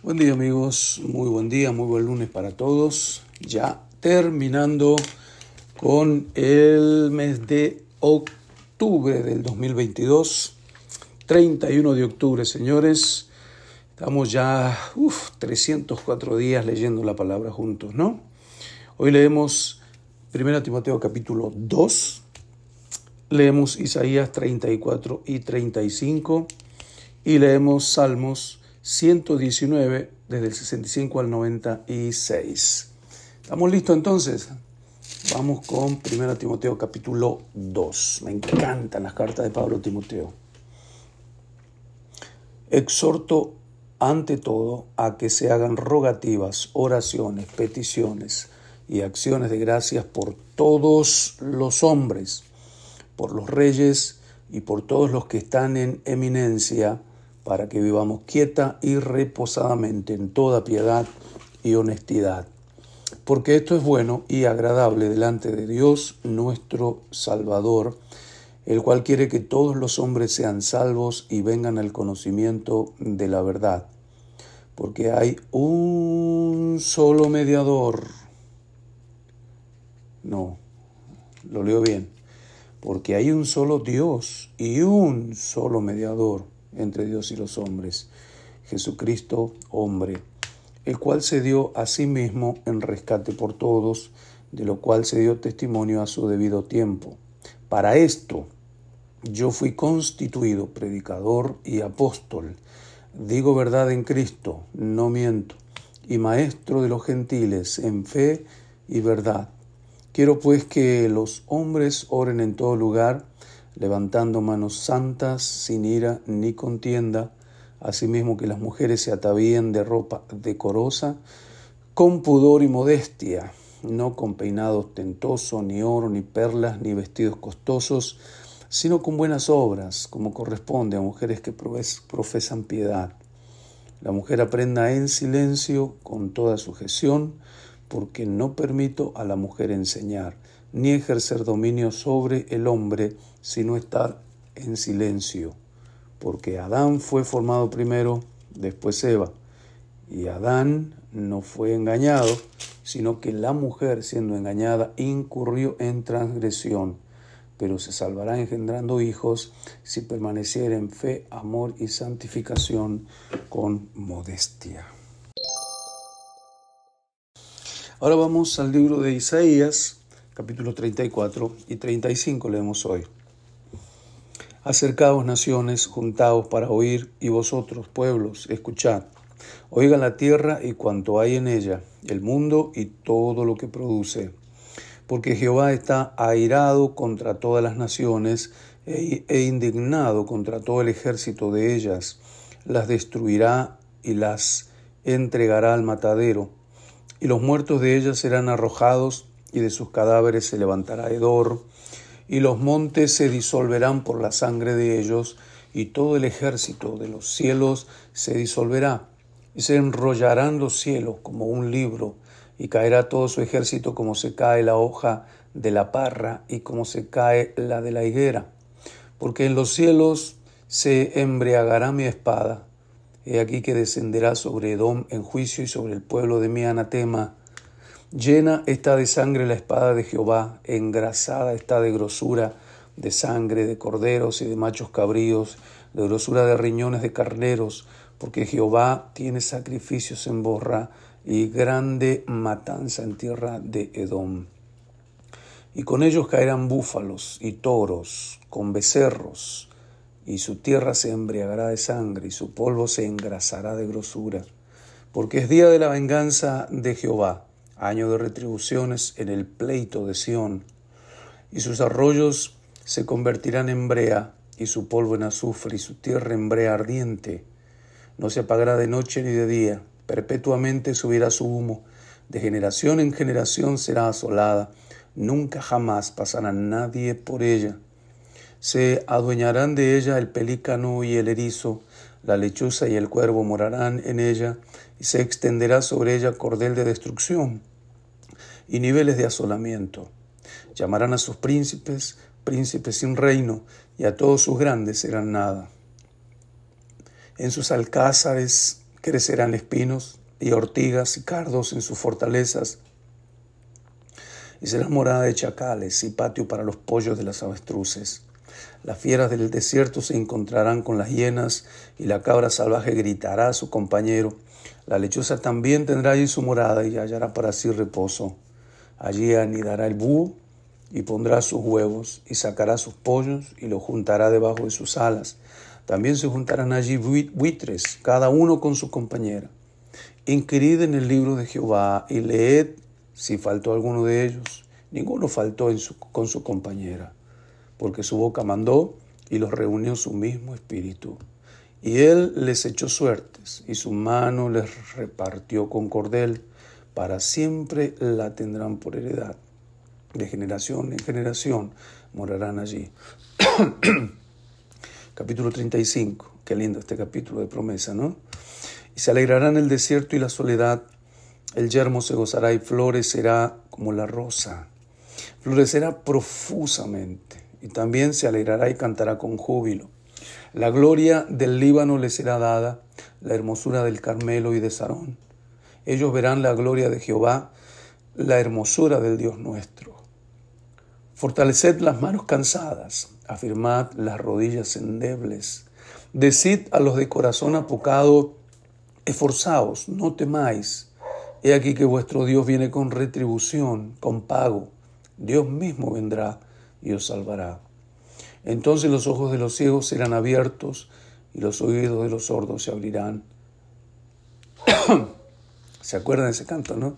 Buen día amigos, muy buen día, muy buen lunes para todos. Ya terminando con el mes de octubre del 2022, 31 de octubre señores. Estamos ya uf, 304 días leyendo la palabra juntos, ¿no? Hoy leemos 1 Timoteo capítulo 2, leemos Isaías 34 y 35 y leemos Salmos 119 desde el 65 al 96. ¿Estamos listos entonces? Vamos con 1 Timoteo capítulo 2. Me encantan las cartas de Pablo Timoteo. Exhorto ante todo a que se hagan rogativas, oraciones, peticiones y acciones de gracias por todos los hombres, por los reyes y por todos los que están en eminencia, para que vivamos quieta y reposadamente en toda piedad y honestidad. Porque esto es bueno y agradable delante de Dios nuestro Salvador, el cual quiere que todos los hombres sean salvos y vengan al conocimiento de la verdad. Porque hay un solo mediador. No, lo leo bien. Porque hay un solo Dios y un solo mediador entre Dios y los hombres, Jesucristo hombre, el cual se dio a sí mismo en rescate por todos, de lo cual se dio testimonio a su debido tiempo. Para esto yo fui constituido predicador y apóstol, digo verdad en Cristo, no miento, y maestro de los gentiles en fe y verdad. Quiero pues que los hombres oren en todo lugar, levantando manos santas, sin ira ni contienda, asimismo que las mujeres se atavíen de ropa decorosa, con pudor y modestia, no con peinado ostentoso, ni oro, ni perlas, ni vestidos costosos, sino con buenas obras, como corresponde a mujeres que profesan piedad. La mujer aprenda en silencio, con toda sujeción, porque no permito a la mujer enseñar, ni ejercer dominio sobre el hombre, sino estar en silencio, porque Adán fue formado primero, después Eva, y Adán no fue engañado, sino que la mujer, siendo engañada, incurrió en transgresión, pero se salvará engendrando hijos si permaneciera en fe, amor y santificación con modestia. Ahora vamos al libro de Isaías, capítulo 34 y 35 leemos hoy. Acercaos naciones, juntaos para oír, y vosotros, pueblos, escuchad. Oigan la tierra y cuanto hay en ella, el mundo y todo lo que produce. Porque Jehová está airado contra todas las naciones e, e indignado contra todo el ejército de ellas. Las destruirá y las entregará al matadero. Y los muertos de ellas serán arrojados y de sus cadáveres se levantará hedor, y los montes se disolverán por la sangre de ellos, y todo el ejército de los cielos se disolverá, y se enrollarán los cielos como un libro, y caerá todo su ejército como se cae la hoja de la parra y como se cae la de la higuera. Porque en los cielos se embriagará mi espada, he aquí que descenderá sobre Edom en juicio y sobre el pueblo de mi anatema, Llena está de sangre la espada de Jehová, engrasada está de grosura de sangre de corderos y de machos cabríos, de grosura de riñones de carneros, porque Jehová tiene sacrificios en borra y grande matanza en tierra de Edom. Y con ellos caerán búfalos y toros, con becerros, y su tierra se embriagará de sangre, y su polvo se engrasará de grosura, porque es día de la venganza de Jehová año de retribuciones en el pleito de Sión, y sus arroyos se convertirán en brea, y su polvo en azufre, y su tierra en brea ardiente. No se apagará de noche ni de día, perpetuamente subirá su humo, de generación en generación será asolada, nunca jamás pasará nadie por ella. Se adueñarán de ella el pelícano y el erizo, la lechuza y el cuervo morarán en ella, y se extenderá sobre ella cordel de destrucción y niveles de asolamiento. Llamarán a sus príncipes príncipes sin reino, y a todos sus grandes serán nada. En sus alcázares crecerán espinos y ortigas y cardos en sus fortalezas, y será morada de chacales y patio para los pollos de las avestruces. Las fieras del desierto se encontrarán con las hienas, y la cabra salvaje gritará a su compañero. La lechuza también tendrá allí su morada y hallará para sí reposo. Allí anidará el búho y pondrá sus huevos y sacará sus pollos y los juntará debajo de sus alas. También se juntarán allí buitres, cada uno con su compañera. Inquirid en el libro de Jehová y leed si faltó alguno de ellos. Ninguno faltó con su compañera, porque su boca mandó y los reunió su mismo espíritu. Y él les echó suertes, y su mano les repartió con cordel. Para siempre la tendrán por heredad. De generación en generación morarán allí. capítulo 35. Qué lindo este capítulo de promesa, ¿no? Y se alegrará en el desierto y la soledad. El yermo se gozará y florecerá como la rosa. Florecerá profusamente y también se alegrará y cantará con júbilo. La gloria del Líbano le será dada, la hermosura del Carmelo y de Sarón. Ellos verán la gloria de Jehová, la hermosura del Dios nuestro. Fortaleced las manos cansadas, afirmad las rodillas endebles. Decid a los de corazón apocado, esforzaos, no temáis. He aquí que vuestro Dios viene con retribución, con pago. Dios mismo vendrá y os salvará. Entonces los ojos de los ciegos serán abiertos y los oídos de los sordos se abrirán. ¿Se acuerdan de ese canto, no?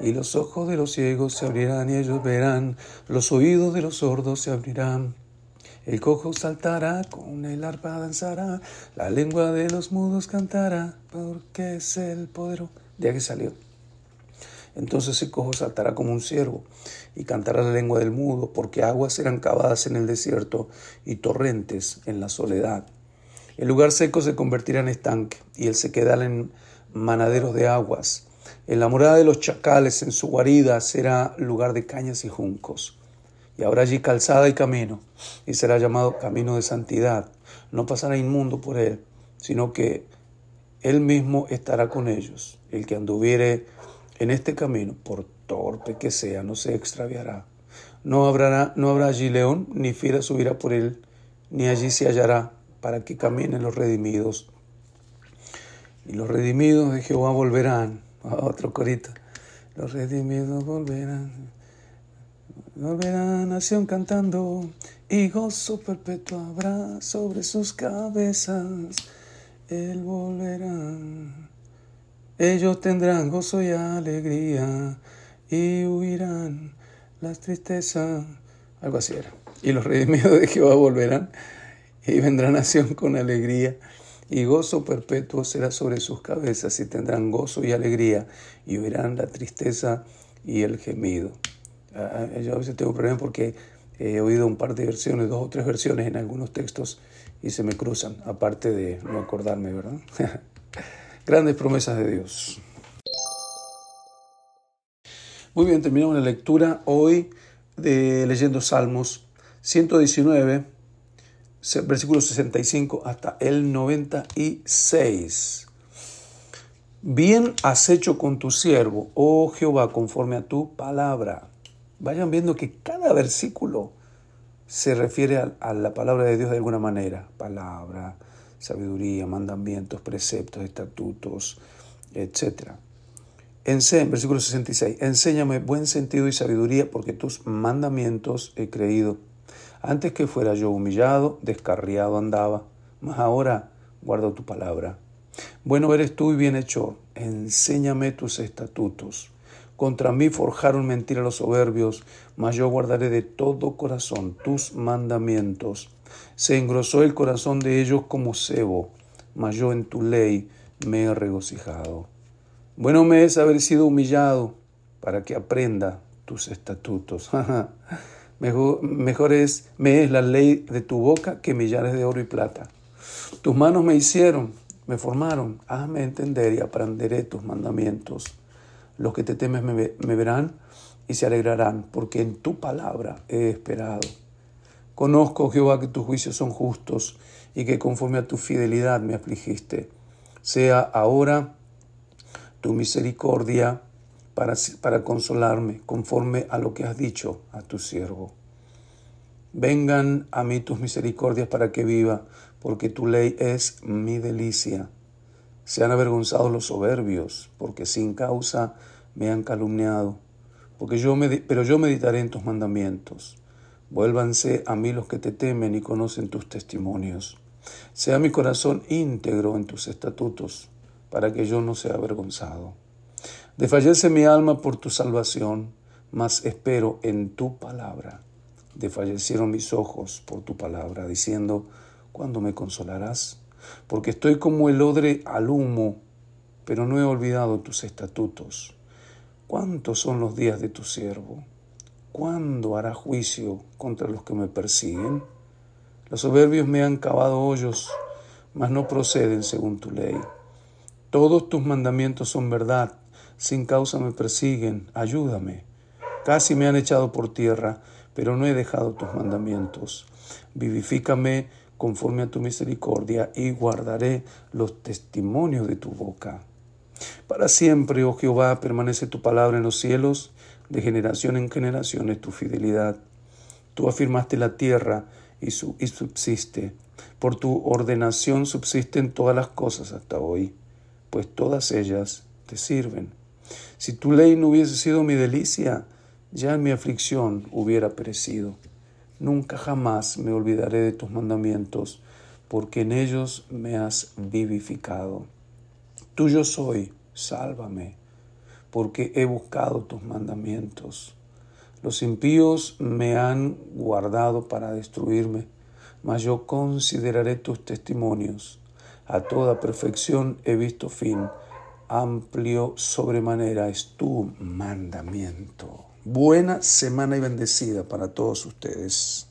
Y los ojos de los ciegos se abrirán y ellos verán, los oídos de los sordos se abrirán. El cojo saltará, con el arpa danzará, la lengua de los mudos cantará, porque es el poder. De que salió. Entonces el cojo saltará como un ciervo y cantará la lengua del mudo, porque aguas serán cavadas en el desierto y torrentes en la soledad. El lugar seco se convertirá en estanque y el sequedal en manaderos de aguas. En la morada de los chacales, en su guarida, será lugar de cañas y juncos. Y habrá allí calzada y camino, y será llamado camino de santidad. No pasará inmundo por él, sino que él mismo estará con ellos. El que anduviere en este camino, por torpe que sea, no se extraviará. No habrá, allí león, ni fiera subirá por él, ni allí se hallará, para que caminen los redimidos. Y los redimidos de Jehová volverán. otro corito. Los redimidos volverán. Volverán nación cantando, y gozo perpetuo habrá sobre sus cabezas. Él volverá. Ellos tendrán gozo y alegría y huirán las tristezas. Algo así era. Y los redimidos de Jehová volverán y vendrá nación con alegría y gozo perpetuo será sobre sus cabezas y tendrán gozo y alegría y huirán la tristeza y el gemido. Ah, ah, yo a veces tengo problemas porque he oído un par de versiones, dos o tres versiones en algunos textos y se me cruzan, aparte de no acordarme, ¿verdad? Grandes promesas de Dios. Muy bien, terminamos la lectura hoy de leyendo Salmos 119, versículo 65 hasta el 96. Bien has hecho con tu siervo, oh Jehová, conforme a tu palabra. Vayan viendo que cada versículo se refiere a, a la palabra de Dios de alguna manera. Palabra, sabiduría, mandamientos, preceptos, estatutos, etc. En versículo 66, enséñame buen sentido y sabiduría porque tus mandamientos he creído. Antes que fuera yo humillado, descarriado andaba, mas ahora guardo tu palabra. Bueno eres tú y bienhechor, enséñame tus estatutos. Contra mí forjaron mentira los soberbios, mas yo guardaré de todo corazón tus mandamientos. Se engrosó el corazón de ellos como cebo, mas yo en tu ley me he regocijado. Bueno me es haber sido humillado para que aprenda tus estatutos. mejor, mejor es, me es la ley de tu boca que millares de oro y plata. Tus manos me hicieron, me formaron. Hazme entender y aprenderé tus mandamientos. Los que te temes me verán y se alegrarán, porque en tu palabra he esperado. Conozco, Jehová, que tus juicios son justos y que conforme a tu fidelidad me afligiste. Sea ahora tu misericordia para, para consolarme, conforme a lo que has dicho a tu siervo. Vengan a mí tus misericordias para que viva, porque tu ley es mi delicia. Sean avergonzados los soberbios, porque sin causa me han calumniado. Porque yo pero yo meditaré en tus mandamientos. Vuélvanse a mí los que te temen y conocen tus testimonios. Sea mi corazón íntegro en tus estatutos, para que yo no sea avergonzado. Desfallece mi alma por tu salvación, mas espero en tu palabra. Desfallecieron mis ojos por tu palabra, diciendo, ¿cuándo me consolarás? Porque estoy como el odre al humo, pero no he olvidado tus estatutos. ¿Cuántos son los días de tu siervo? ¿Cuándo hará juicio contra los que me persiguen? Los soberbios me han cavado hoyos, mas no proceden según tu ley. Todos tus mandamientos son verdad, sin causa me persiguen, ayúdame. Casi me han echado por tierra, pero no he dejado tus mandamientos. Vivifícame conforme a tu misericordia y guardaré los testimonios de tu boca. Para siempre, oh Jehová, permanece tu palabra en los cielos, de generación en generación es tu fidelidad. Tú afirmaste la tierra y, subsiste. Por tu ordenación subsisten todas las cosas hasta hoy pues todas ellas te sirven. Si tu ley no hubiese sido mi delicia, ya en mi aflicción hubiera perecido. Nunca jamás me olvidaré de tus mandamientos, porque en ellos me has vivificado. Tuyo soy, sálvame, porque he buscado tus mandamientos. Los impíos me han guardado para destruirme, mas yo consideraré tus testimonios. A toda perfección he visto fin. Amplio sobremanera es tu mandamiento. Buena semana y bendecida para todos ustedes.